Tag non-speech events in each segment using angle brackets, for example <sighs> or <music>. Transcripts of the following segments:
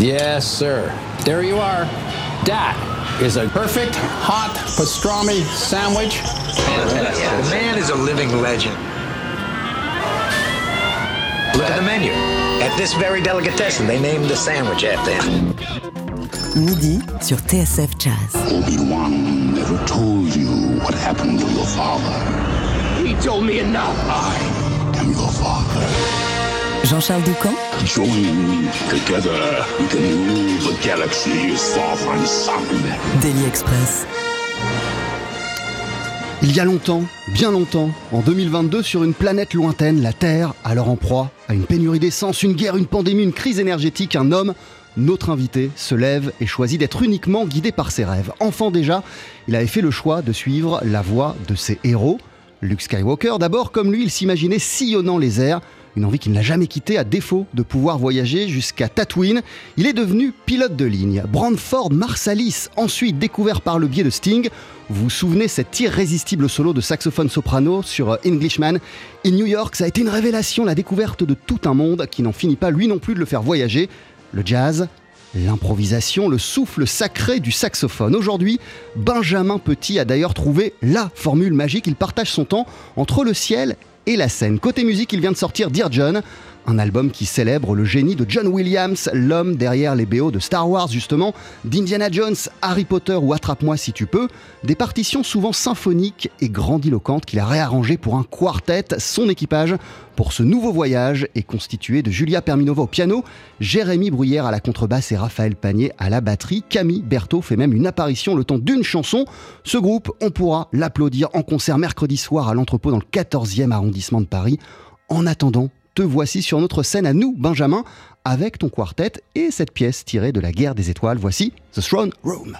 Yes, sir. There you are. That is a perfect hot pastrami sandwich. Fantastic. The man is a living legend. Look at the menu. At this very delicatessen, they named the sandwich after him. Midi sur TSF Jazz. Obi-Wan never told you what happened to your father. He told me enough. I am your father. Jean-Charles son. Daily Express. Il y a longtemps, bien longtemps, en 2022, sur une planète lointaine, la Terre, alors en proie à une pénurie d'essence, une guerre, une pandémie, une crise énergétique, un homme, notre invité, se lève et choisit d'être uniquement guidé par ses rêves. Enfant déjà, il avait fait le choix de suivre la voie de ses héros. Luke Skywalker, d'abord, comme lui, il s'imaginait sillonnant les airs, une envie qu'il n'a jamais quittée à défaut de pouvoir voyager jusqu'à Tatooine. Il est devenu pilote de ligne. Brandford Marsalis, ensuite découvert par le biais de Sting. Vous vous souvenez cet irrésistible solo de saxophone soprano sur Englishman? In New York, ça a été une révélation, la découverte de tout un monde qui n'en finit pas lui non plus de le faire voyager. Le jazz, L'improvisation, le souffle sacré du saxophone. Aujourd'hui, Benjamin Petit a d'ailleurs trouvé la formule magique. Il partage son temps entre le ciel et la scène. Côté musique, il vient de sortir Dear John, un album qui célèbre le génie de John Williams, l'homme derrière les BO de Star Wars justement, d'Indiana Jones, Harry Potter ou Attrape-moi si tu peux, des partitions souvent symphoniques et grandiloquentes qu'il a réarrangées pour un quartet. Son équipage pour ce nouveau voyage est constitué de Julia Perminova au piano, Jérémy Bruyère à la contrebasse et Raphaël Panier à la batterie. Camille Berthaud fait même une apparition le temps d'une chanson. Ce groupe, on pourra l'applaudir en concert mercredi soir à l'entrepôt dans le 14e arrondissement de Paris. En attendant, te voici sur notre scène à nous, Benjamin, avec ton quartet et cette pièce tirée de la guerre des étoiles. Voici The Throne Room.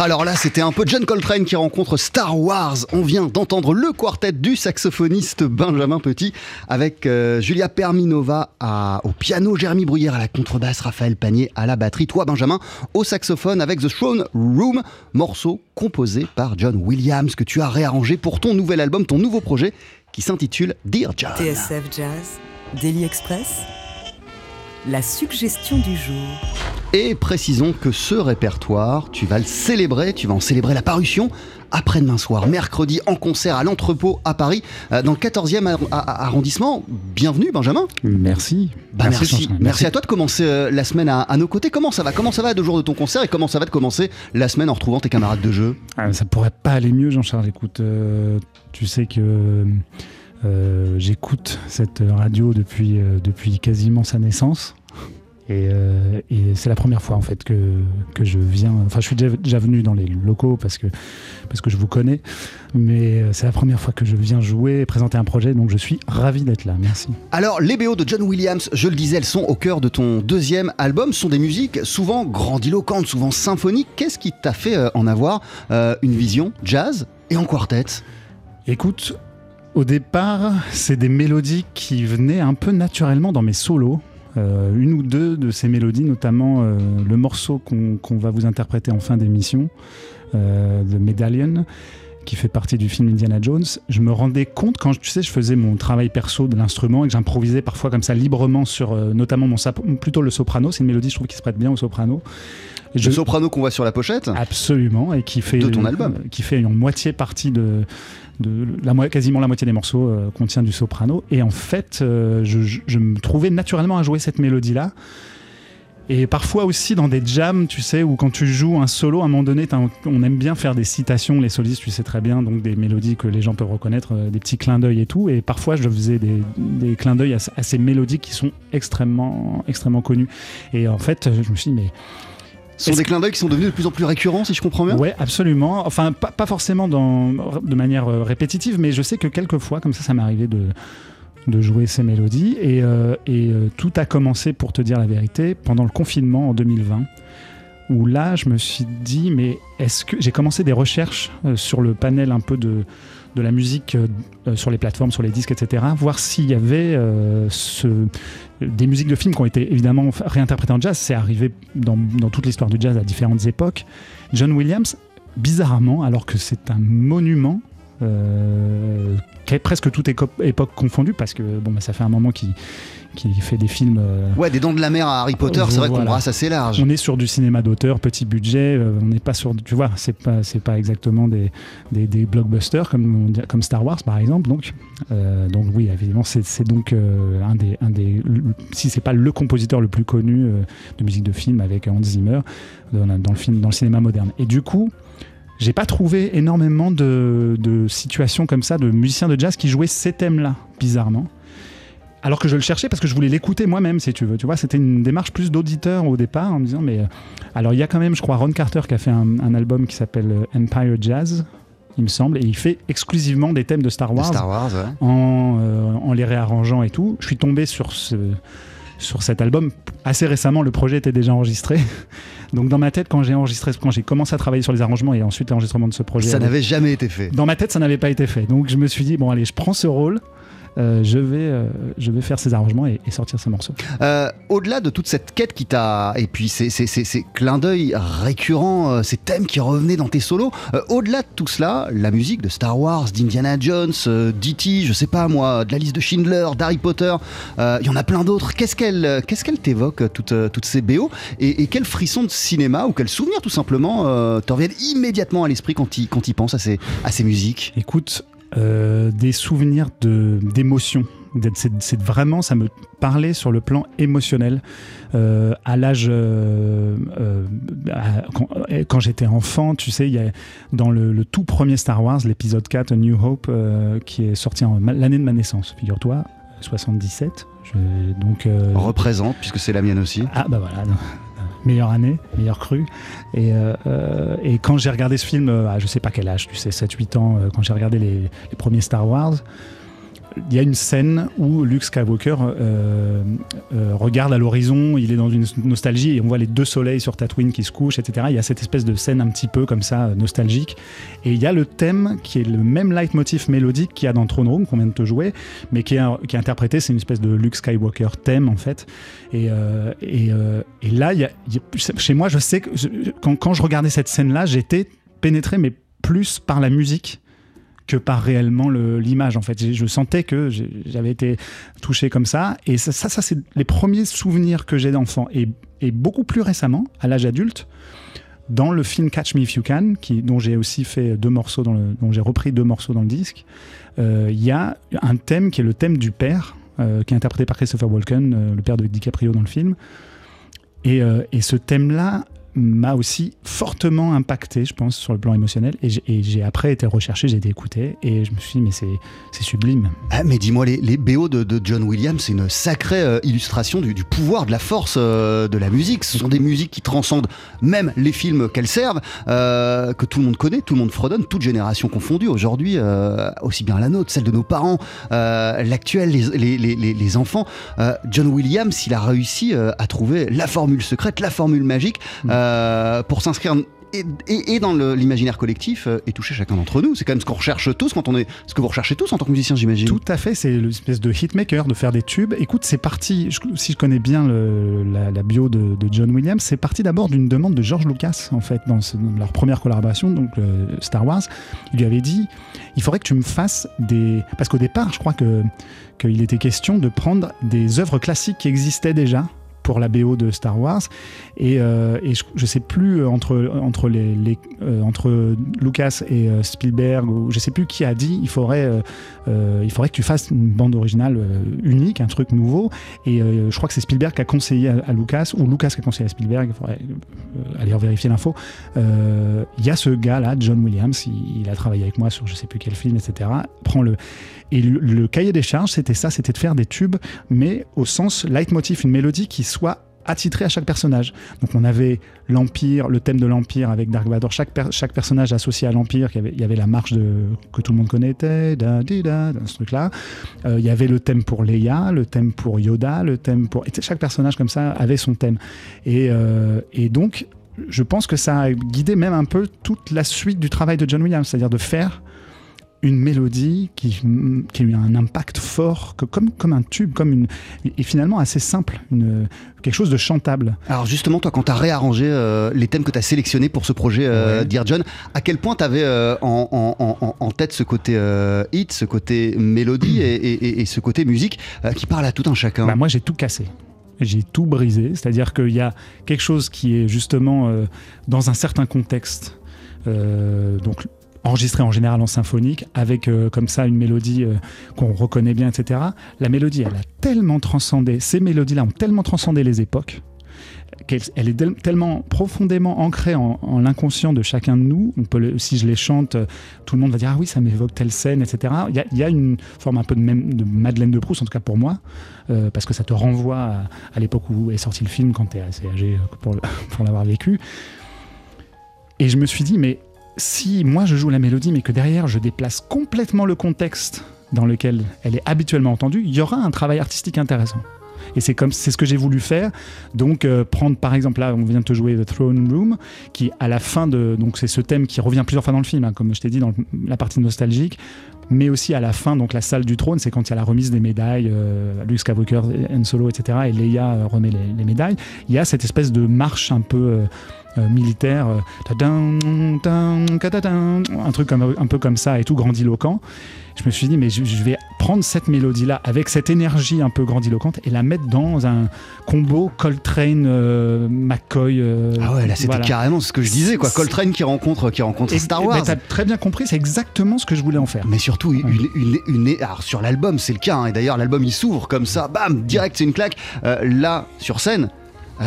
Alors là, c'était un peu John Coltrane qui rencontre Star Wars. On vient d'entendre le quartet du saxophoniste Benjamin Petit avec euh, Julia Perminova au piano, Jérémy Bruyère à la contrebasse, Raphaël Panier à la batterie, toi Benjamin au saxophone avec The Throne Room, morceau composé par John Williams que tu as réarrangé pour ton nouvel album, ton nouveau projet qui s'intitule Dear John. TSF Jazz, Daily Express, la suggestion du jour. Et précisons que ce répertoire, tu vas le célébrer, tu vas en célébrer la parution après-demain soir, mercredi, en concert à l'entrepôt à Paris, euh, dans le 14e ar- a- arrondissement. Bienvenue Benjamin. Merci. Bah, merci, merci. à toi de commencer euh, la semaine à, à nos côtés. Comment ça va? Comment ça va deux jours de ton concert et comment ça va de commencer la semaine en retrouvant tes camarades de jeu? Ah, ça pourrait pas aller mieux, Jean-Charles. Écoute, euh, tu sais que euh, j'écoute cette radio depuis, euh, depuis quasiment sa naissance. Et, euh, et c'est la première fois en fait que, que je viens. Enfin, je suis déjà, déjà venu dans les locaux parce que, parce que je vous connais, mais euh, c'est la première fois que je viens jouer et présenter un projet, donc je suis ravi d'être là. Merci. Alors, les BO de John Williams, je le disais, elles sont au cœur de ton deuxième album. Ce sont des musiques souvent grandiloquentes, souvent symphoniques. Qu'est-ce qui t'a fait euh, en avoir euh, une vision jazz et en quartet? Écoute, au départ, c'est des mélodies qui venaient un peu naturellement dans mes solos. Euh, une ou deux de ces mélodies, notamment euh, le morceau qu'on va vous interpréter en fin d'émission, euh, The Medallion, qui fait partie du film Indiana Jones. Je me rendais compte quand tu sais, je faisais mon travail perso de l'instrument et que j'improvisais parfois comme ça librement sur notamment mon plutôt le soprano. C'est une mélodie, je trouve, qui se prête bien au soprano. Le soprano qu'on voit sur la pochette Absolument, et qui fait De ton album. qui fait une moitié partie de, quasiment la moitié des morceaux euh, contient du soprano. Et en fait, euh, je, me trouvais naturellement à jouer cette mélodie là. Et parfois aussi dans des jams, tu sais, où quand tu joues un solo, à un moment donné, on aime bien faire des citations, les solistes, tu sais très bien, donc des mélodies que les gens peuvent reconnaître, euh, des petits clins d'œil et tout. Et parfois, je faisais des, des clins d'œil à, à ces mélodies qui sont extrêmement, extrêmement connues. Et en fait, je me suis dit, mais sont Est-ce des clins d'œil qui sont devenus de plus en plus récurrents, si je comprends bien? Ouais, absolument. Enfin, pas, pas forcément dans, de manière euh, répétitive, mais je sais que quelquefois, comme ça, ça m'est arrivé de, de jouer ces mélodies. Et, euh, et, euh, tout a commencé, pour te dire la vérité, pendant le confinement en 2020, où là, je me suis dit, mais est-ce que j'ai commencé des recherches euh, sur le panel un peu de de la musique euh, euh, sur les plateformes, sur les disques, etc. Voir s'il y avait euh, des musiques de films qui ont été évidemment réinterprétées en jazz. C'est arrivé dans, toute l'histoire du jazz à différentes époques. John Williams, bizarrement, alors que c'est un monument, presque toute époque confondue, parce que bon, bah, ça fait un moment qu'il qu'il fait des films. euh, Ouais, des dents de la mer à Harry Potter, c'est vrai qu'on Voilà. brasse assez large. on est sur du cinéma d'auteur, petit budget. euh, on n'est pas sur, tu vois, c'est pas, c'est pas exactement des, des, des blockbusters comme, comme Star Wars par exemple. Donc, euh, donc oui, évidemment, c'est, donc un des, un des, si c'est pas le compositeur le plus connu de musique de film avec Hans Zimmer dans, dans le film, dans le cinéma moderne. Et du coup. J'ai pas trouvé énormément de, de situations comme ça de musiciens de jazz qui jouaient ces thèmes-là, bizarrement. Alors que je le cherchais parce que je voulais l'écouter moi-même, si tu veux. Tu vois, c'était une démarche plus d'auditeur au départ en me disant, mais euh, alors il y a quand même, je crois, Ron Carter qui a fait un, un album qui s'appelle euh, Empire Jazz, il me semble, et il fait exclusivement des thèmes de Star De Wars, Star Wars, ouais. en, euh, en les réarrangeant et tout. Je suis tombé sur ce sur cet album assez récemment. Le projet était déjà enregistré, <laughs> donc dans ma tête, quand j'ai enregistré, quand j'ai commencé à travailler sur les arrangements et ensuite l'enregistrement de ce projet, Ça n'avait jamais été fait. dans ma tête, ça n'avait pas été fait. Donc je me suis dit bon allez, je prends ce rôle. Euh, je, vais, euh, je vais faire ces arrangements et, et sortir ces morceaux. Euh, Au-delà de toute cette quête qui t'a. Et puis ces, ces, ces, ces clins d'œil récurrents, euh, ces thèmes qui revenaient dans tes solos, euh, au-delà de tout cela, la musique de Star Wars, d'Indiana Jones, euh, d'E.T., je sais pas moi, de la liste de Schindler, d'Harry Potter, euh, il y en a plein d'autres. Qu'est-ce qu'elle qu'est-ce qu'elle t'évoque, toutes, toutes ces BO et, et quel frisson de cinéma ou quel souvenir tout simplement euh, te reviennent immédiatement à l'esprit quand tu quand à ces, à ces musiques? Écoute, euh, des souvenirs de d'émotion. D'être- C'est vraiment, ça me parlait sur le plan émotionnel. Euh, à l'âge, euh, quand, quand j'étais enfant, tu sais, il y a dans le, le tout premier Star Wars, l'épisode 4, A New Hope, qui est sorti l'année de ma naissance, figure-toi, 77. Je- donc, Représente, puisque c'est la mienne aussi. ah bah voilà, non. Meilleure année, meilleure crue. Et, euh, euh, et quand j'ai regardé ce film, euh, à je sais pas quel âge, tu sais, 7-8 ans, euh, quand j'ai regardé les, les premiers Star Wars, il y a une scène où Luke Skywalker euh, euh, regarde à l'horizon, il est dans une nostalgie et on voit les deux soleils sur Tatooine qui se couchent, etc. Il y a cette espèce de scène un petit peu comme ça, euh, nostalgique. Et il y a le thème qui est le même leitmotiv mélodique qu'il y a dans Throne Room qu'on vient de te jouer, mais qui est, interprété, c'est une espèce de Luke Skywalker thème en fait. Et, là, chez moi, je sais que quand je regardais cette scène-là, j'étais pénétré, mais plus par la musique que par réellement le- l'image en fait. Je sentais que j'avais été touché comme ça et ça, ça, c'est les premiers souvenirs que j'ai d'enfant et, et beaucoup plus récemment, à l'âge adulte, dans le film Catch Me If You Can, qui, dont j'ai aussi fait deux morceaux, dans le, dont j'ai repris deux morceaux dans le disque, euh, il y a un thème qui est le thème du père, euh, qui est interprété par Christopher Walken, euh, le père de DiCaprio dans le film. Et, euh, et ce thème-là m'a aussi fortement impacté, je pense, sur le plan émotionnel. Et j'ai- après été recherché, j'ai été écouté, et je me suis dit, mais c'est sublime. Ah, mais dis-moi, les, les BO de, de John Williams, c'est une sacrée euh, illustration du, du pouvoir, de la force euh, de la musique. Ce sont des musiques qui transcendent même les films qu'elles servent, euh, que tout le monde connaît, tout le monde fredonne, toute génération confondue. Aujourd'hui, aussi bien la nôtre, celle de nos parents, l'actuelle, les, enfants. John Williams, il a réussi à trouver la formule secrète, la formule magique euh, pour s'inscrire. Et, dans l'imaginaire collectif euh, et toucher chacun d'entre nous. C'est quand même ce qu'on recherche tous quand on est. Ce que vous recherchez tous en tant que musicien, j'imagine. Tout à fait, c'est l'espèce de hitmaker, de faire des tubes. Écoute, c'est parti, si je connais bien la, bio de, John Williams, c'est parti d'abord d'une demande de George Lucas, en fait, dans leur première collaboration, donc euh, Star Wars. Il lui avait dit, il faudrait que tu me fasses des... Parce qu'au départ, je crois que qu'il était question de prendre des œuvres classiques qui existaient déjà pour la BO de Star Wars. Et, euh, je, sais plus euh, entre entre les, euh, entre Lucas et Spielberg ou je sais plus qui a dit il faudrait il faudrait que tu fasses une bande originale unique un truc nouveau. Et je crois que c'est Spielberg qui a conseillé à, Lucas ou Lucas qui a conseillé à Spielberg il faudrait aller vérifier l'info. Il y a ce gars là John Williams il, a travaillé avec moi sur je sais plus quel film etc prends le et le, cahier des charges c'était ça c'était de faire des tubes mais au sens leitmotiv une mélodie qui soit attitrée à chaque personnage donc on avait l'Empire, le thème de l'Empire avec Dark Vador, chaque, per- chaque personnage associé à l'Empire, il y avait- la marche de, que tout le monde connaissait, da, di, da, ce truc-là. Euh, il y avait le thème pour Leia, le thème pour Yoda, le thème pour... et chaque personnage comme ça avait son thème. Et, euh, et donc, je pense que ça a guidé même un peu toute la suite du travail de John Williams, c'est-à-dire de faire une mélodie qui, qui a eu un impact fort, que, comme, comme un tube, comme une, et finalement assez simple, une, quelque chose de chantable. Alors justement, toi, quand tu as réarrangé euh, les thèmes que tu as sélectionnés pour ce projet euh, Ouais. Dear John, à quel point tu avais en, en- en- en tête ce côté euh, hit, ce côté mélodie et, et- ce côté musique euh, qui parle à tout un chacun? Bah, moi, j'ai tout cassé. J'ai tout brisé. C'est-à-dire qu'il y a quelque chose qui est justement euh, dans un certain contexte, euh, donc enregistré en général en symphonique, avec euh, comme ça une mélodie euh, qu'on reconnaît bien, etc. La mélodie, elle a tellement transcendé, ces mélodies-là ont tellement transcendé les époques, qu'elle elle est tel- tellement profondément ancrée en, en l'inconscient de chacun de nous. Si je les chante, euh, tout le monde va dire ah oui, ça m'évoque telle scène, etc. Il y a, une forme un peu de, de Madeleine de Proust, en tout cas pour moi, parce que ça te renvoie à, à l'époque où est sorti le film, quand tu es assez âgé <laughs> pour l'avoir vécu. Et je me suis dit, mais si moi je joue la mélodie, mais que derrière je déplace complètement le contexte dans lequel elle est habituellement entendue, il y aura un travail artistique intéressant. Et c'est comme c'est ce que j'ai voulu faire. Donc euh, prendre par exemple là, on vient de te jouer The Throne Room, qui à la fin de donc c'est ce thème qui revient plusieurs fois dans le film, hein, comme je t'ai dit dans la partie nostalgique, mais aussi à la fin donc la salle du trône, c'est quand il y a la remise des médailles, euh, Luke Skywalker, Han Solo, etc. Et Leia euh, remet les, les médailles. Il y a cette espèce de marche un peu euh, euh, militaire, euh, un truc comme- un peu comme ça et tout grandiloquent. Je me suis dit, mais je, je vais prendre cette mélodie-là avec cette énergie un peu grandiloquente et la mettre dans un combo Coltrane, euh, McCoy. euh, Ah ouais, là c'était voilà. carrément ce que je disais, quoi. Coltrane qui rencontre, qui rencontre Et- Star et- Wars. T'as très bien compris, c'est exactement ce que je voulais en faire. Mais surtout, une, une, une- alors sur l'album, c'est le cas. hein, et d'ailleurs, l'album il s'ouvre comme ça, bam, direct, c'est une claque. Euh, là, sur scène,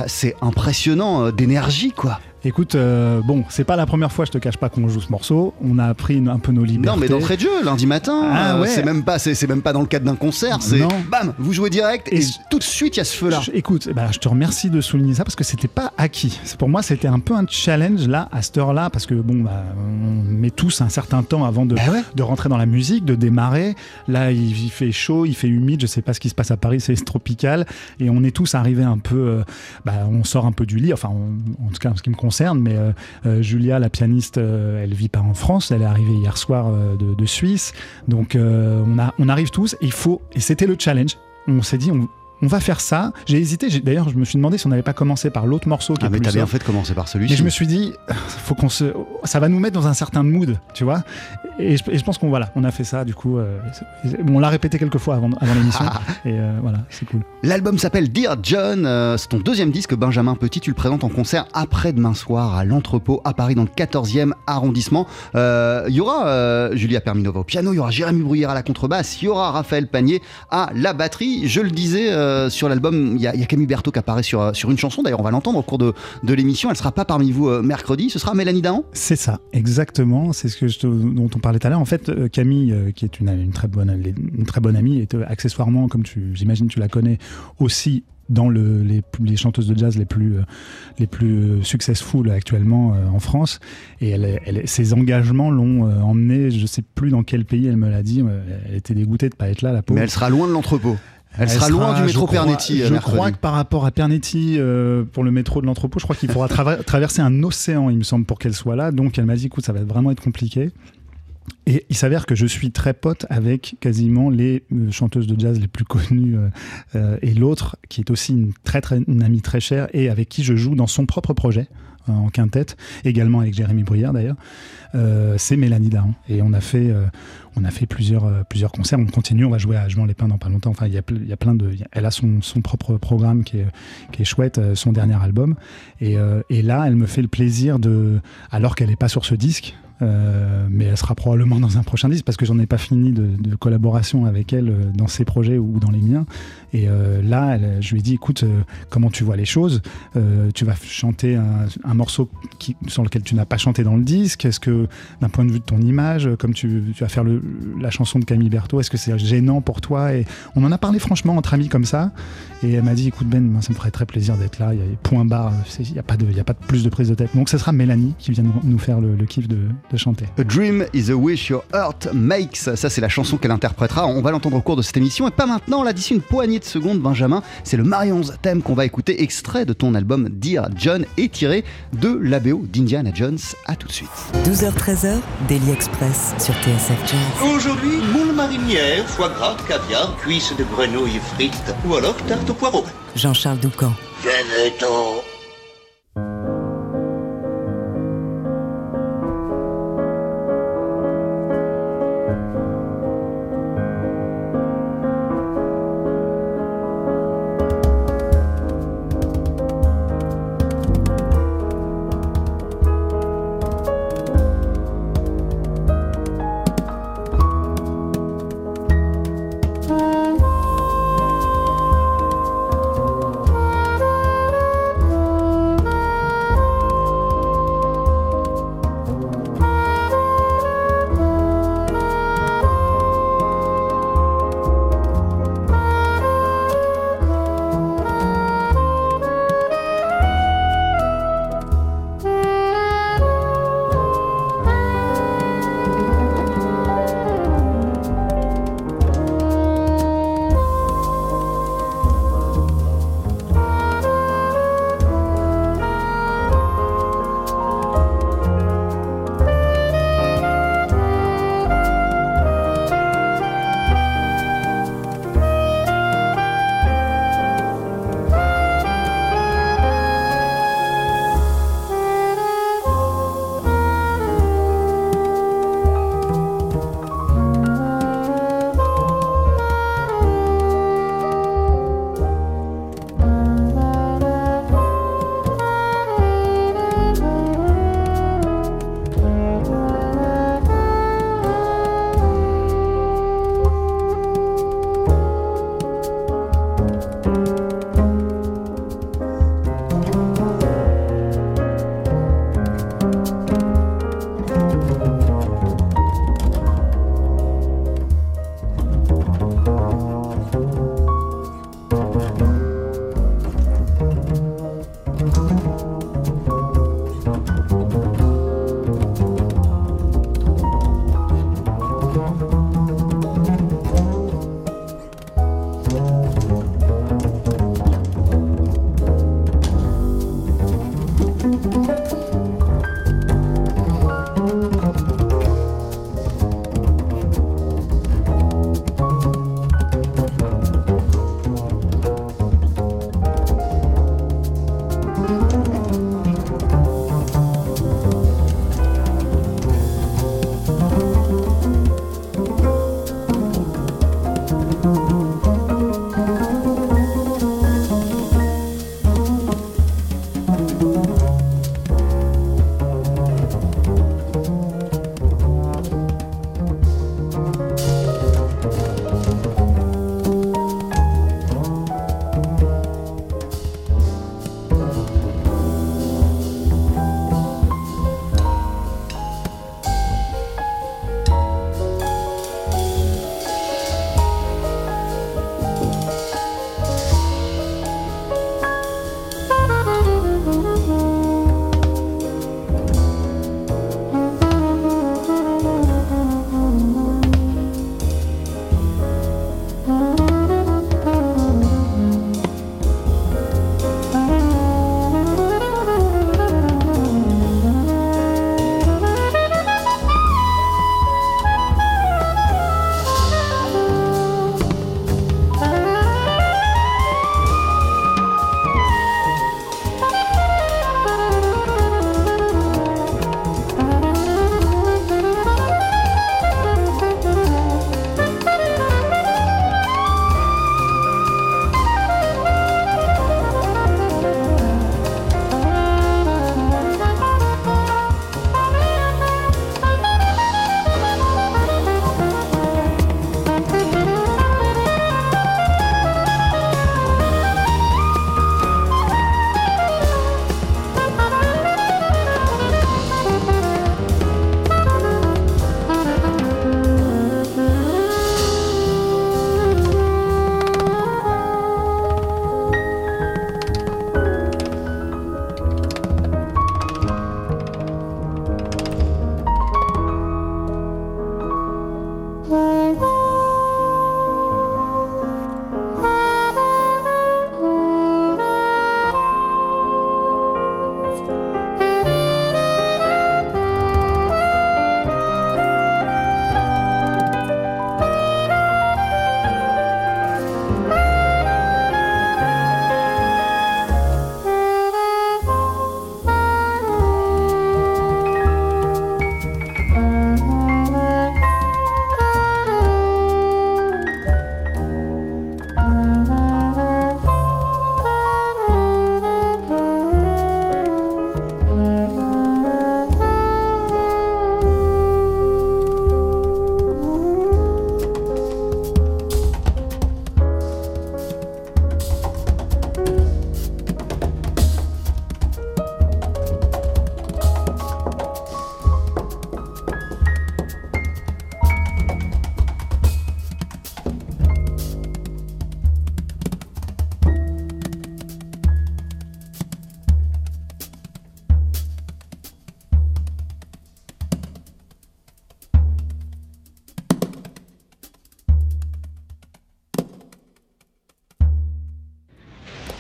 c'est impressionnant euh, d'énergie, quoi. Écoute, euh, bon, c'est pas la première fois, je te cache pas qu'on joue ce morceau. On a pris un peu nos libertés. Non, mais d'entrée de jeu, lundi matin, Ah euh, ouais. c'est même pas, c'est même pas dans le cadre d'un concert. C'est Non. bam, vous jouez direct et, Et- tout de suite il y a ce feu là. Je- écoute, ben, je te remercie de souligner ça parce que c'était pas acquis. Pour moi, c'était un peu un challenge là, à cette heure-là, parce que bon, bah, on met tous un certain temps avant de, Bah ouais. de rentrer dans la musique, de démarrer. Là, il, il fait chaud, il fait humide. Je sais pas ce qui se passe à Paris, c'est <laughs> tropical, et on est tous arrivés un peu. euh, bah, on sort un peu du lit. Enfin, on- en tout cas, en ce qui me concerne. Mais euh, euh, Julia, la pianiste, euh, elle vit pas en France. Elle est arrivée hier soir de, Suisse. Donc, on, arrive tous. Il faut. Et c'était le challenge. On s'est dit, on, on va faire ça. J'ai hésité. D'ailleurs, je me suis demandé si on n'avait pas commencé par l'autre morceau qui Ah est mais t'as bien fait de commencer par celui-ci. Et je me suis dit, <sighs> faut qu'on se, ça va nous mettre dans un certain mood, tu vois. Et je, et je pense qu'on voilà, on a fait ça. Du coup, euh, on l'a répété quelques fois avant, avant l'émission. <laughs> et euh, voilà, c'est cool. L'album s'appelle Dear John, euh, c'est ton deuxième disque Benjamin Petit, tu le présentes en concert après-demain soir à l'entrepôt à Paris dans le 14e arrondissement. Il y aura Julia Perminova au piano, il y aura Jérémy Bruyère à la contrebasse, il y aura Raphaël Panier à la batterie. Je le disais euh, sur l'album, il y, a- il y a Camille Berthaud qui apparaît sur, euh, sur une chanson, d'ailleurs on va l'entendre au cours de, de l'émission, elle sera pas parmi vous euh, mercredi, ce sera Mélanie Dahan C'est ça, exactement. C'est ce que je dont on parlait tout à l'heure. En fait, Camille, qui est une, une très bonne, une très bonne amie, est accessoirement, comme tu, j'imagine, tu la connais aussi dans le, les, les chanteuses de jazz les plus, les plus successful actuellement en France. Et elle, elle, ses engagements l'ont emmenée, je sais plus dans quel pays elle me l'a dit. Elle était dégoûtée de pas être là, la pauvre. Mais elle sera loin de l'entrepôt. Elle, sera, loin du métro crois- Pernetti. euh, Je mercredi. crois que par rapport à Pernetti, euh, pour le métro de l'entrepôt, je crois qu'il faudra <laughs> traverser un océan, il me semble, pour qu'elle soit là. Donc elle m'a dit, écoute, ça va vraiment être compliqué. Et il s'avère que je suis très pote avec quasiment les euh, chanteuses de jazz les plus connues euh, et l'autre qui est aussi une très très une amie très chère et avec qui je joue dans son propre projet en quintette, également avec Jérémy Bruyère d'ailleurs. Euh, c'est Mélanie Dahan et on a fait euh, on a fait plusieurs euh, plusieurs concerts. On continue, on va jouer à Jean les Pins dans pas longtemps. Enfin, il y a y a plein de elle a son, son propre programme qui est qui est chouette, euh, son dernier album. Et, euh, et là, elle me fait le plaisir de alors qu'elle n'est pas sur ce disque. Euh, mais elle sera probablement dans un prochain disque parce que j'en ai pas fini de, collaboration avec elle euh, dans ses projets ou dans les miens. Et euh, là, je lui ai dit, écoute, comment tu vois les choses? Tu vas chanter un, morceau sur lequel tu n'as pas chanté dans le disque. Est-ce que, d'un point de vue de ton image, comme tu, vas faire la chanson de Camille Berthaud, est-ce que c'est gênant pour toi? Et on en a parlé franchement entre amis comme ça. Et elle m'a dit, écoute Ben, ça me ferait très plaisir d'être là. Il point barre. Il n'y a pas plus de prise de tête. Donc, ce sera Mélanie qui vient nous- faire le, kiff de chanter. A Dream is a wish your heart makes. Ça, c'est la chanson qu'elle interprétera. On va l'entendre au cours de cette émission. Et pas maintenant, là, d'ici une poignée de secondes, Benjamin. C'est le Marion's Theme qu'on va écouter, extrait de ton album Dear John et tiré de l'ABO d'Indiana Jones. À tout de suite. 12h-13h, Daily Express sur TSF Jazz. Aujourd'hui, moule marinière, foie gras, caviar, cuisses de grenouille frites ou alors tarte au poireau. Jean-Charles Doucan. Venez-t'en.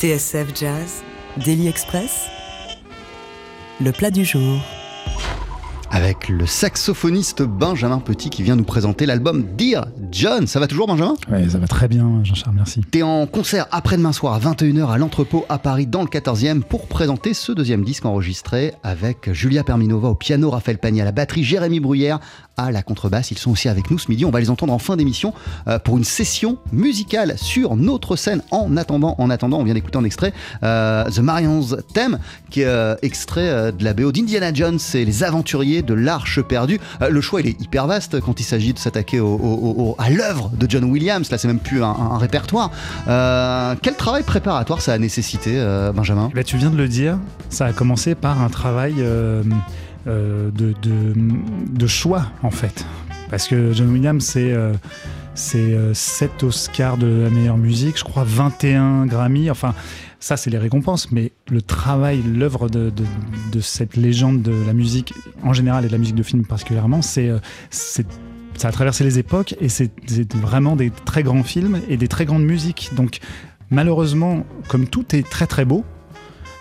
TSF Jazz, Daily Express, le plat du jour. Avec le saxophoniste Benjamin Petit qui vient nous présenter l'album Dear John. Ça va toujours Benjamin? Oui, ça va très bien Jean-Charles, merci. T'es en concert après-demain soir à 21h à l'entrepôt à Paris dans le 14e pour présenter ce deuxième disque enregistré avec Julia Perminova au piano, Raphaël Pagny à la batterie, Jérémy Bruyère à la contrebasse. Ils sont aussi avec nous ce midi. On va les entendre en fin d'émission euh, pour une session musicale sur notre scène. En attendant, en attendant, on vient d'écouter un extrait euh, The Marion's Theme, qui est euh, extrait de la BO d'Indiana Jones et les aventuriers de l'Arche perdue. Le choix, il est hyper vaste quand il s'agit de s'attaquer à l'œuvre de John Williams. Là, c'est même plus un, répertoire. Quel travail préparatoire ça a nécessité, Benjamin? Ben, tu viens de le dire, ça a commencé par un travail de, de- de choix en fait. Parce que John Williams, c'est euh, c'est, euh, 7 Oscars de la meilleure musique, je crois 21 Grammy, enfin ça c'est les récompenses, mais le travail, l'œuvre de, de- cette légende de la musique en général et de la musique de film particulièrement, c'est euh, ça a traversé les époques et c'est vraiment des très grands films et des très grandes musiques. Donc malheureusement, comme tout est très très beau,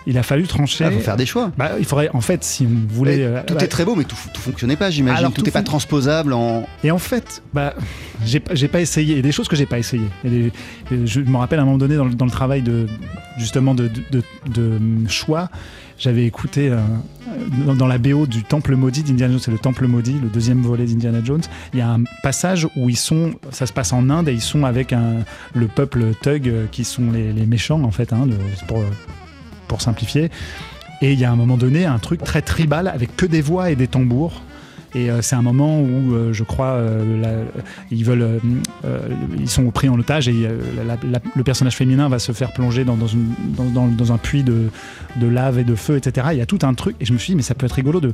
il a fallu trancher. Il faut faire des choix. Bah, il faudrait, en fait, si on voulait. Euh, tout bah, est très beau, mais tout, tout fonctionnait pas, j'imagine. Tout n'est pas transposable en. Et en fait, bah, j'ai pas- essayé. Il y a des choses que j'ai pas essayé. Il y a des- euh, je me rappelle à un moment donné dans le, dans le travail de justement de, de- de- de choix, j'avais écouté euh, dans, dans la BO du Temple maudit d'Indiana Jones, c'est le Temple maudit, le deuxième volet d'Indiana Jones. Il y a un passage où ils sont, ça se passe en Inde et ils sont avec un, le peuple thug qui sont les, les méchants en fait, hein, de- pour, pour simplifier. Et il y a un moment donné un truc très tribal avec que des voix et des tambours. Et euh, c'est un moment où euh, je crois euh, ils veulent, ils sont pris en otage et le personnage féminin va se faire plonger dans un puits de, de lave et de feu, etc. Il y a tout un truc et je me suis dit mais ça peut être rigolo de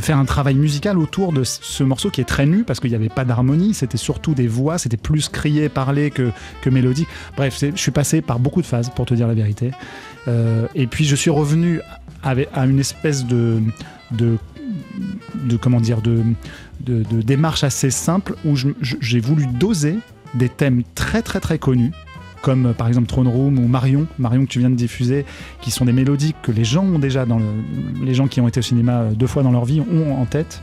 faire un travail musical autour de ce morceau qui est très nu parce qu'il n'y avait pas d'harmonie, c'était surtout des voix, c'était plus crié, parlé que, que mélodique. Bref, je suis passé par beaucoup de phases pour te dire la vérité. Euh, et puis je suis revenu à une espèce de, de, comment dire, de, de, démarche assez simple où j'ai voulu doser des thèmes très très très connus comme euh, par exemple Throne Room ou Marion, Marion que tu viens de diffuser, qui sont des mélodies que les gens ont déjà dans le, les gens qui ont été au cinéma euh, deux fois dans leur vie ont en tête,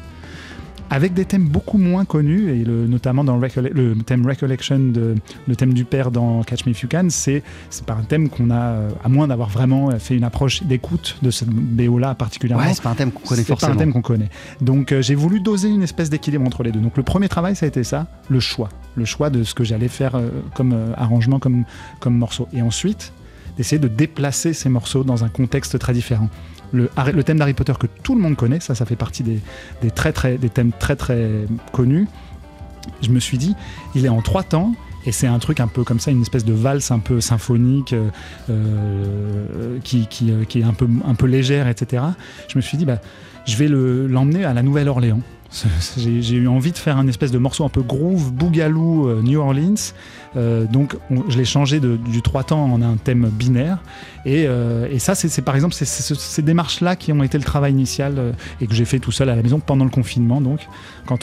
avec des thèmes beaucoup moins connus et le, notamment dans le thème Recollection, de, le thème du père dans Catch Me If You Can, c'est pas un thème qu'on a, euh, à moins d'avoir vraiment fait une approche d'écoute de cette BO là particulièrement. Ouais, c'est pas un thème qu'on connaît C'est pas forcément. un thème qu'on connaît. Donc euh, j'ai voulu doser une espèce d'équilibre entre les deux. Donc le premier travail, ça a été ça, le choix. Le choix de ce que j'allais faire euh, comme euh, arrangement, comme, comme morceau. Et ensuite, d'essayer de déplacer ces morceaux dans un contexte très différent. Le, thème d'Harry Potter que tout le monde connaît, ça, fait partie des, très, des thèmes très connus. Je me suis dit, il est en trois temps. Et c'est un truc un peu comme ça, une espèce de valse un peu symphonique euh, euh, euh, qui est un peu, un légère, etc. Je me suis dit, bah, je vais le- l'emmener à la Nouvelle-Orléans. J'ai eu envie de faire un espèce de morceau un peu groove, boogaloo, euh, New Orleans. Euh, donc on- je l'ai changé du trois temps en un thème binaire. Et, euh, ça, c'est par exemple ces démarches-là qui ont été le travail initial euh, et que j'ai fait tout seul à la maison pendant le confinement. Donc quand,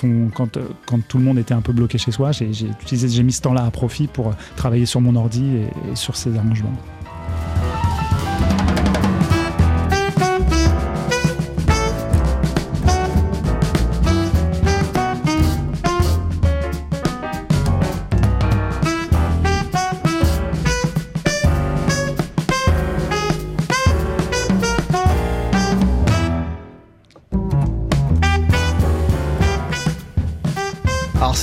tout le monde était un peu bloqué chez soi, j'ai mis ce temps-là à profit pour travailler sur mon ordi et, et sur ces arrangements.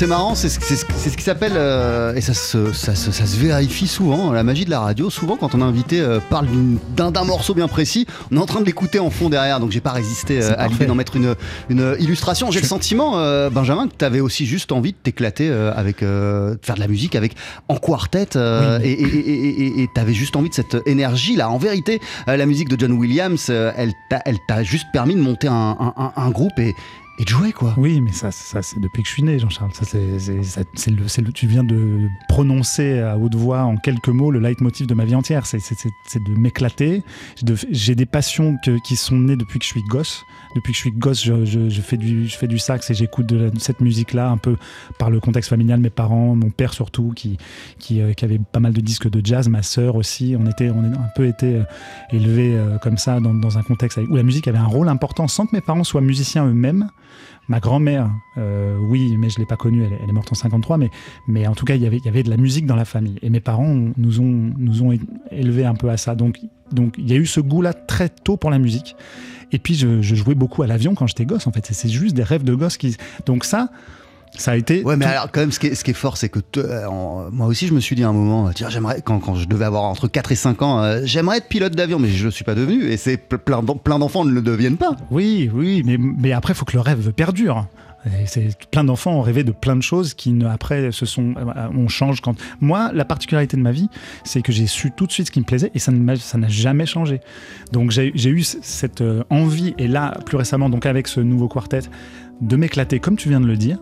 C'est marrant, c'est ce, qui s'appelle, euh, et ça se, ça, se, ça se vérifie souvent, la magie de la radio. Souvent, quand un invité euh, parle d'un morceau bien précis, on est en train de l'écouter en fond derrière, donc j'ai pas résisté euh, à l'idée d'en mettre une, une illustration. J'ai le sentiment, euh, Benjamin, que tu avais aussi juste envie de t'éclater avec, euh, de faire de la musique avec en quartet, euh, Oui, et tu avais juste envie de cette énergie là. En vérité, la musique de John Williams, elle t'a elle t'a juste permis de monter un, un- un- un groupe et de jouer, quoi. Oui, mais ça, ça c'est depuis que je suis né, Jean-Charles. Ça, c'est, c'est, tu viens de prononcer à haute voix en quelques mots le leitmotiv de ma vie entière. C'est, de m'éclater. J'ai des passions que- qui sont nées depuis que je suis gosse. Depuis que je suis gosse, je, je- fais, du, je fais du sax et j'écoute de, cette musique-là un peu par le contexte familial. Mes parents, mon père surtout, qui, qui, euh, qui avait pas mal de disques de jazz, ma sœur aussi. On, était, on a un peu été euh, élevés euh, comme ça dans, dans un contexte où la musique avait un rôle important sans que mes parents soient musiciens eux-mêmes. Ma grand-mère, euh, oui, mais je l'ai pas connue, elle, est- morte en 53, mais, mais en tout cas, il y avait- de la musique dans la famille. Et mes parents nous ont, nous ont élevés un peu à ça. Donc, donc il y a eu ce goût-là très tôt pour la musique. Et puis, je, je jouais beaucoup à l'avion quand j'étais gosse, en fait. C'est juste des rêves de gosse qui. Donc, ça, ça a été. Ouais, mais tout- alors, quand même, ce qui est, ce qui est fort, c'est que euh, en- moi aussi, je me suis dit à un moment, tiens, j'aimerais, quand, quand je devais avoir entre 4 et 5 ans, euh, j'aimerais être pilote d'avion, mais je ne le suis pas devenu. Et c'est ple- plein, plein d'enfants ne le deviennent pas. Oui, oui, mais, mais après, il faut que le rêve perdure. Et plein d'enfants ont rêvé de plein de choses qui ne, après se sont euh, on change quand moi la particularité de ma vie c'est que j'ai su tout de suite ce qui me plaisait et ça n'a jamais changé donc j'ai eu cette envie et là plus récemment donc avec ce nouveau quartet de m'éclater comme tu viens de le dire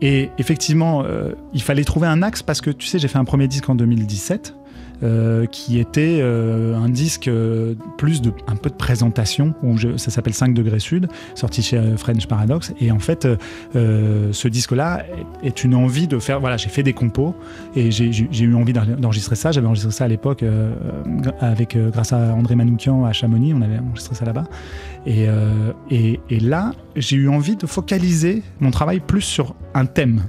et effectivement euh, il fallait trouver un axe parce que tu sais j'ai fait un premier disque en 2017 euh, qui était euh, un disque euh, plus de un peu de présentation où ça s'appelle 5 degrés sud sorti chez French Paradox. Et en fait ce disque là est, une envie de faire voilà j'ai fait des compos et j'ai eu envie d'en- d'enregistrer ça. J'avais enregistré ça à l'époque avec grâce à André Manoukian à Chamonix on avait enregistré ça là-bas. Et, et là j'ai eu envie de focaliser mon travail plus sur un thème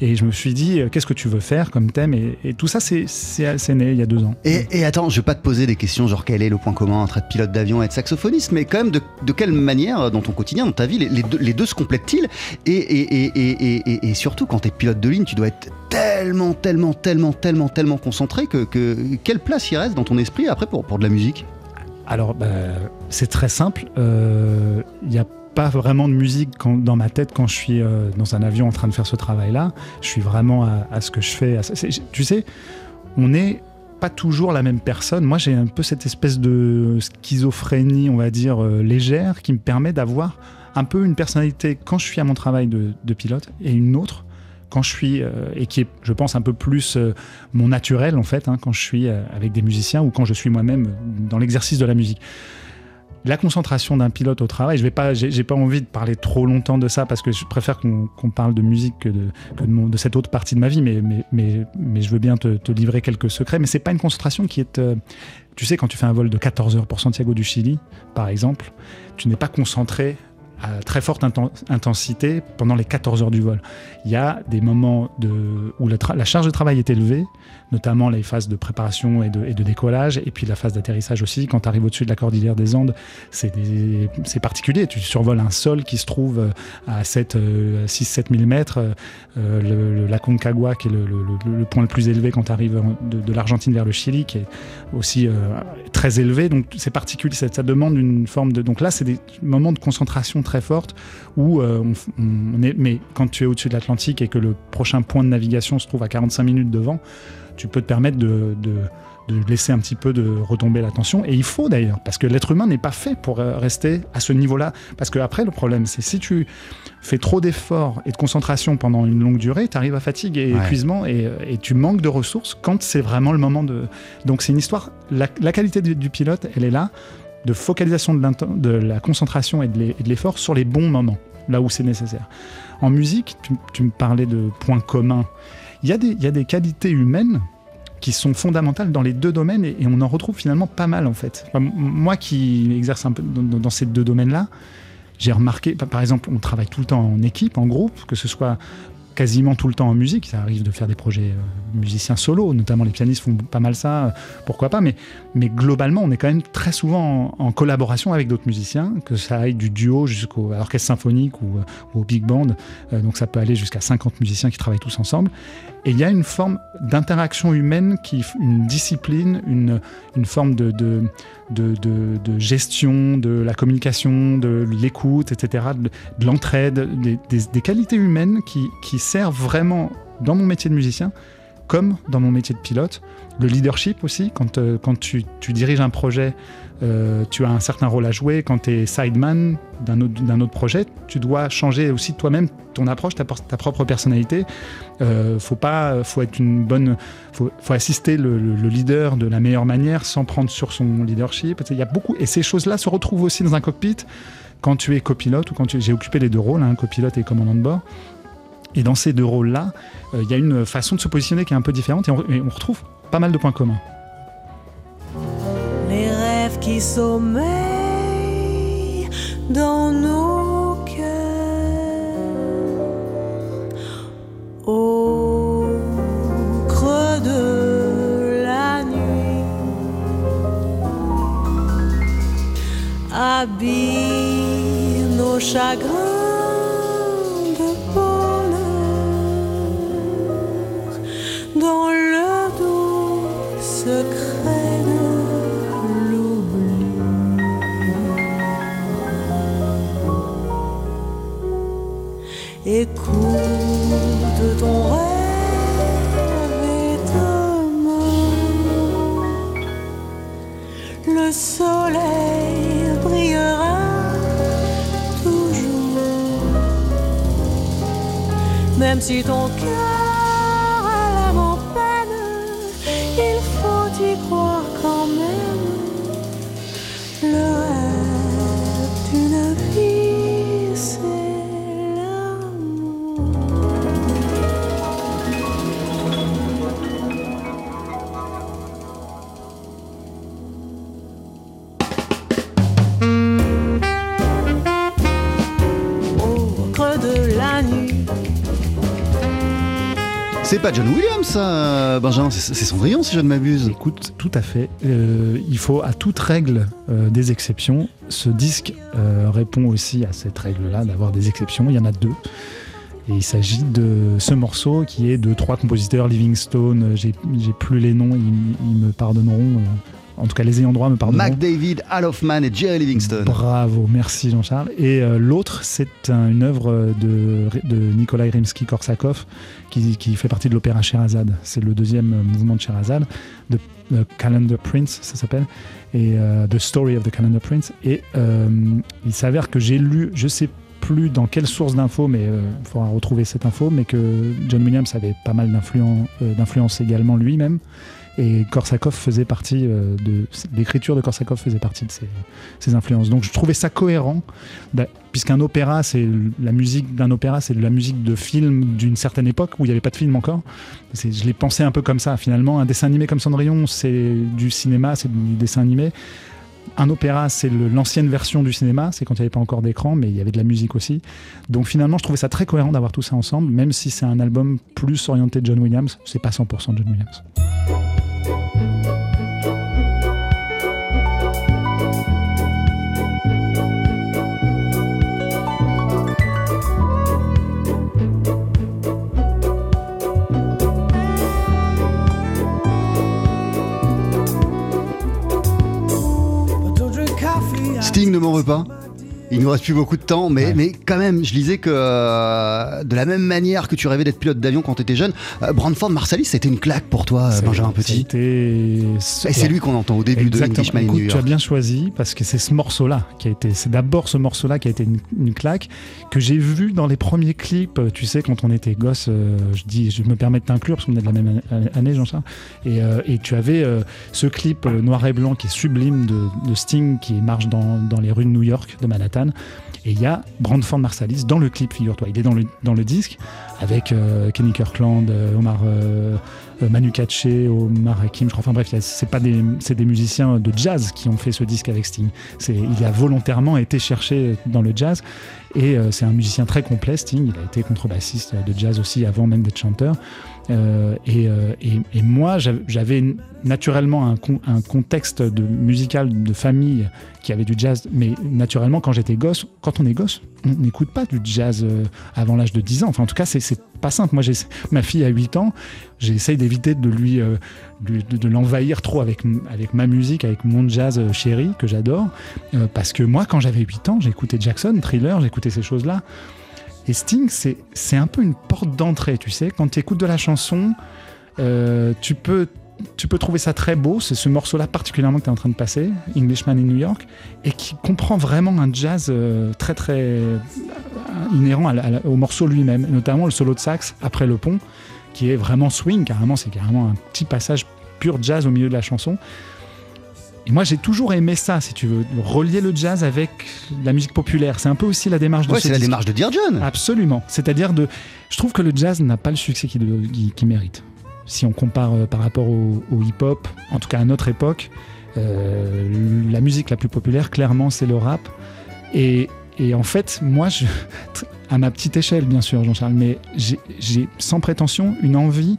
et je me suis dit, euh, qu'est-ce que tu veux faire comme thème et, et tout ça, c'est né il y a deux ans. Et, et attends, je vais pas te poser des questions genre quel est le point commun entre être pilote d'avion et être saxophoniste, mais quand même de, de quelle manière euh, dans ton quotidien, dans ta vie, les, les deux, les deux se complètent-ils? Et, et, surtout quand tu es pilote de ligne, tu dois être tellement, tellement, tellement, tellement, tellement concentré que, que quelle place il reste dans ton esprit après pour, pour de la musique? Alors, bah, c'est très simple. Euh, Il n'y a pas vraiment de musique dans ma tête quand je suis euh, dans un avion en train de faire ce travail-là. Je suis vraiment à, ce que je fais. Tu sais, on n'est pas toujours la même personne. Moi, j'ai un peu cette espèce de schizophrénie, on va dire, euh, légère, qui me permet d'avoir un peu une personnalité quand je suis à mon travail de, pilote et une autre quand je suis, euh, et qui est, je pense, un peu plus mon naturel, en fait, hein, quand je suis avec des musiciens ou quand je suis moi-même dans l'exercice de la musique. La concentration d'un pilote au travail, je vais pas, j'ai pas envie de parler trop longtemps de ça parce que je préfère qu'on parle de musique que, de, cette autre partie de ma vie, mais, je veux bien te, livrer quelques secrets. Mais c'est pas une concentration qui est. euh, tu sais, quand tu fais un vol de 14 heures pour Santiago du Chili, par exemple, tu n'es pas concentré à très forte inten- intensité pendant les 14 heures du vol. Il y a des moments où la, charge de travail est élevée, notamment les phases de préparation et de, décollage, et puis la phase d'atterrissage aussi. Quand tu arrives au-dessus de la cordillère des Andes, c'est particulier. Tu survoles un sol qui se trouve euh, à 6-7 000 mètres. euh, euh, le, le- la Concagua, qui est le, point le plus élevé quand tu arrives de, l'Argentine vers le Chili, qui est aussi euh, très élevé. Donc c'est particulier, ça, demande une forme de... Donc là, c'est des moments de concentration très forte où euh, on est... Mais quand tu es au-dessus de l'Atlantique et que le prochain point de navigation se trouve à 45 minutes devant, tu peux te permettre de, de, de laisser un petit peu de retomber la tension. Et il faut d'ailleurs, parce que l'être humain n'est pas fait pour euh, rester à ce niveau-là. Parce que après, le problème, c'est si tu fais trop d'efforts et de concentration pendant une longue durée, tu arrives à fatigue et Ouais. épuisement et, euh, et tu manques de ressources quand c'est vraiment le moment de... Donc c'est une histoire... La, la qualité du, du pilote, elle est là, de focalisation de, la concentration et de l'effort sur les bons moments, là où c'est nécessaire. En musique, tu, me parlais de points communs. Il y, a des, qualités humaines qui sont fondamentales dans les deux domaines et, on en retrouve finalement pas mal en fait. Moi qui exerce un peu dans, ces deux domaines-là, j'ai remarqué, par exemple, on travaille tout le temps en équipe, en groupe, que ce soit quasiment tout le temps en musique. Ça arrive de faire des projets euh, musiciens solo, notamment les pianistes font pas mal ça, euh, pourquoi pas. Mais, mais globalement, on est quand même très souvent en, collaboration avec d'autres musiciens, que ça aille du duo jusqu'au à l'orchestre symphonique ou, euh, au big band. Donc ça peut aller jusqu'à 50 musiciens qui travaillent tous ensemble. Et il y a une forme d'interaction humaine, qui, une discipline, une, une forme de, de, de- gestion, de la communication, de l'écoute, etc., de, de l'entraide, des, des- des qualités humaines qui, qui servent vraiment, dans mon métier de musicien, comme dans mon métier de pilote. Le leadership aussi, quand, euh, quand tu, tu diriges un projet, euh, tu as un certain rôle à jouer. Quand tu es sideman d'un autre, projet, tu dois changer aussi toi-même ton approche, ta, propre personnalité. Euh, faut pas, faut être une bonne, faut, assister le, le- le leader de la meilleure manière sans prendre sur son leadership. Il y a beaucoup, et ces choses-là se retrouvent aussi dans un cockpit quand tu es copilote ou quand j'ai occupé les deux rôles, hein, copilote et commandant de bord. Et dans ces deux rôles-là, euh, il y a une façon de se positionner qui est un peu différente et on retrouve pas mal de points communs. Qui sommeillent dans nos cœurs. Au creux de la nuit habillent nos chagrins Écoute ton rêve et demain, le soleil brillera toujours, même si ton cœur C'est pas John Williams, ça, Benjamin, c'est Cendrillon si je ne m'abuse. Écoute, tout à fait. Euh, il faut à toute règle euh, des exceptions. Ce disque euh, répond aussi à cette règle-là d'avoir des exceptions. Il y en a deux. Et il s'agit de ce morceau qui est de trois compositeurs, Livingstone, j'ai plus les noms, ils me pardonneront. Euh, en tout cas, les ayants droit me pardonneront. Mac David, Al Hoffman et Jerry Livingston. Bravo, merci Jean-Charles. Et euh, l'autre, c'est un- une œuvre de, de Nikolai Rimsky-Korsakov qui, qui fait partie de l'opéra Sherazade. C'est le deuxième euh, mouvement de Sherazade, de The Calendar Prince, ça s'appelle, et euh, The Story of the Calendar Prince. Et euh, il s'avère que j'ai lu, je sais plus dans quelle source d'infos, mais il faudra retrouver cette info, mais que John Williams avait pas mal euh, d'influence également lui-même. Et Korsakov faisait partie euh, de l'écriture de Korsakov faisait partie de ses, influences. Donc je trouvais ça cohérent, bah, puisqu'un opéra, c'est la musique d'un opéra, c'est de la musique de film d'une certaine époque où il n'y avait pas de film encore. Je l'ai pensé un peu comme ça. Finalement, un dessin animé comme Cendrillon, c'est du cinéma, c'est du dessin animé. Un opéra, c'est l'ancienne version du cinéma, c'est quand il n'y avait pas encore d'écran, mais il y avait de la musique aussi. Donc finalement, je trouvais ça très cohérent d'avoir tout ça ensemble, même si c'est un album plus orienté John Williams, c'est pas 100% John Williams. Sting ne m'en veut pas. Il nous reste plus beaucoup de temps, mais, mais quand même, je lisais que euh, de la même manière que tu rêvais d'être pilote d'avion quand tu étais jeune, euh, Brandford Marsalis, c'était une claque pour toi, Benjamin Petit. Et c'est lui qu'on entend au début de. Englishman in Écoute, New tu as York. bien choisi parce que c'est ce morceau-là qui a été. C'est d'abord ce morceau-là qui a été une, une claque que j'ai vu dans les premiers clips. euh, Tu sais, quand on était gosse, euh, je dis, je me permets de t'inclure parce qu'on est de la même année- Jean-Charles. Et, et tu avais ce clip noir et blanc qui est sublime de, de Sting qui marche dans, dans les rues de New York, de Manhattan. Et il y a Brandford Marsalis dans le clip, figure-toi. Il est dans le, dans le disque avec euh, Kenny Kirkland, euh, Omar euh, Manu Katché, Omar Hakim. Enfin bref, c'est pas des, des musiciens de jazz qui ont fait ce disque avec Sting. Il a volontairement été cherché dans le jazz et c'est un musicien très complet. Sting, il a été contrebassiste de jazz aussi avant même d'être chanteur. Euh, et, euh, et- moi, j'av- j'avais naturellement un, con- un contexte musical de famille qui avait du jazz, mais naturellement, quand j'étais gosse, quand on est gosse, on n'écoute pas du jazz euh, avant l'âge de 10 ans. Enfin, en tout cas, c'est pas simple. Moi, ma fille a 8 ans, j'essaye d'éviter de lui, de, l'envahir trop avec, avec ma musique, avec mon jazz chéri que j'adore, parce que moi, quand j'avais 8 ans, j'écoutais Jackson, Thriller, j'écoutais ces choses-là. Et Sting, c'est un peu une porte d'entrée, tu sais. Quand tu écoutes de la chanson, Euh, tu peux tu peux trouver ça très beau, c'est ce morceau-là particulièrement que tu es en train de passer, Englishman in New York, et qui comprend vraiment un jazz euh, très très euh, inhérent au morceau lui-même, notamment le solo de sax après le pont, qui est vraiment swing, carrément, c'est carrément un petit passage pur jazz au milieu de la chanson. Et moi j'ai toujours aimé ça, si tu veux, relier le jazz avec la musique populaire. C'est un peu aussi la démarche de Ouais, ce c'est la disque. démarche de Dear John. Absolument. C'est-à-dire de. Je trouve que le jazz n'a pas le succès qu'il mérite. Si on compare euh, par rapport au, au hip-hop, en tout cas à notre époque, euh, la musique la plus populaire, clairement, c'est le rap. Et, et en fait, moi, je, <laughs> à ma petite échelle, bien sûr, Jean-Charles, mais j'ai sans prétention une envie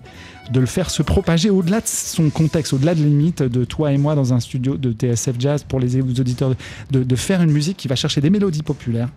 de le faire se propager au-delà de son contexte, au-delà de la limite de toi et moi dans un studio de TSF Jazz pour les auditeurs, de, faire une musique qui va chercher des mélodies populaires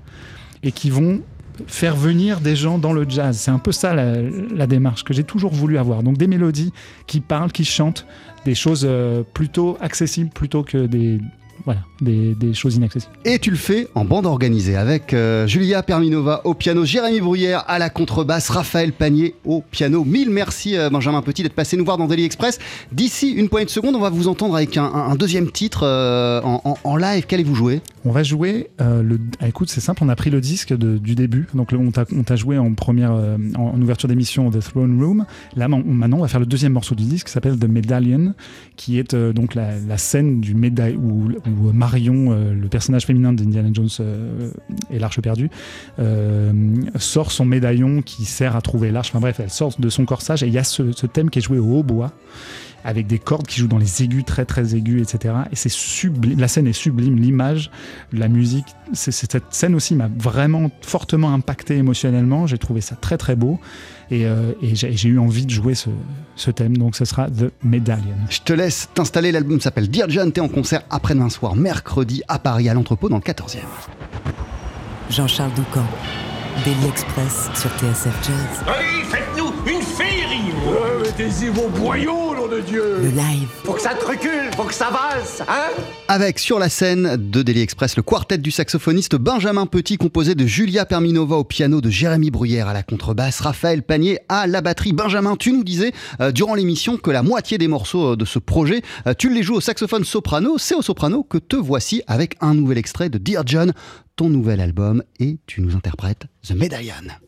et qui vont faire venir des gens dans le jazz. C'est un peu ça la, la démarche que j'ai toujours voulu avoir. Donc des mélodies qui parlent, qui chantent, des choses euh, plutôt accessibles plutôt que des, voilà, des, des choses inaccessibles. Et tu le fais en bande organisée avec euh, Julia Perminova au piano, Jérémy Bruyère à la contrebasse, Raphaël Panier au piano. Mille merci euh, Benjamin Petit d'être passé nous voir dans Daily Express. D'ici une poignée de secondes, on va vous entendre avec un, deuxième titre euh, en, en- en live. Qu'allez-vous jouer? On va jouer le. ah, écoute, c'est simple, on a pris le disque de- du début. Donc le- on t'a joué en première, en, en ouverture d'émission The Throne Room. Là maintenant, on va faire le deuxième morceau du disque qui s'appelle The Medallion, qui est donc la, la scène du médaille où, où Marion, euh, le personnage féminin d'Indiana Jones euh, et l'Arche perdue, euh, sort son médaillon qui sert à trouver l'arche. Enfin bref, elle sort de son corsage et il y a ce, ce thème qui est joué au hautbois avec des cordes qui jouent dans les aigus très très aigus, etc. Et c'est sublime. La scène est sublime, l'image, la musique. C'est, cette scène aussi m'a vraiment fortement impacté émotionnellement. J'ai trouvé ça très très beau et, euh, et j'ai, eu envie de jouer ce, ce thème. Donc ce sera The Medallion. Je te laisse t'installer. L'album s'appelle Dear John. T'es en concert après-demain soir, mercredi à Paris, à l'entrepôt dans le 14e. Jean-Charles Doucan, Daily Express sur TSF Jazz. Allez, Mettez-y vos boyaux, nom de Dieu Le live, Faut que ça te recule, faut que ça valse, hein Avec sur la scène de Daily Express le quartet du saxophoniste Benjamin Petit composé de Julia Perminova au piano, de Jérémy Bruyère à la contrebasse, Raphaël Panier à la batterie. Benjamin, tu nous disais euh, durant l'émission que la moitié des morceaux euh, de ce projet, euh, tu les joues au saxophone soprano. C'est au soprano que te voici avec un nouvel extrait de Dear John, ton nouvel album, et tu nous interprètes The Medallion.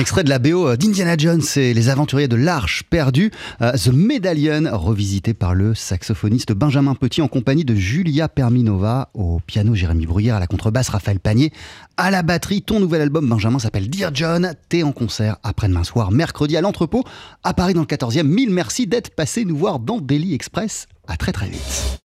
Extrait de la BO d'Indiana Jones et les aventuriers de l'Arche perdue, euh, The Medallion, revisité par le saxophoniste Benjamin Petit en compagnie de Julia Perminova, au piano Jérémy Bruyère, à la contrebasse Raphaël Panier, à la batterie. Ton nouvel album Benjamin s'appelle Dear John, t'es en concert après-demain soir, mercredi à l'entrepôt, à Paris dans le 14e. Mille merci d'être passé nous voir dans Daily Express. À très très vite.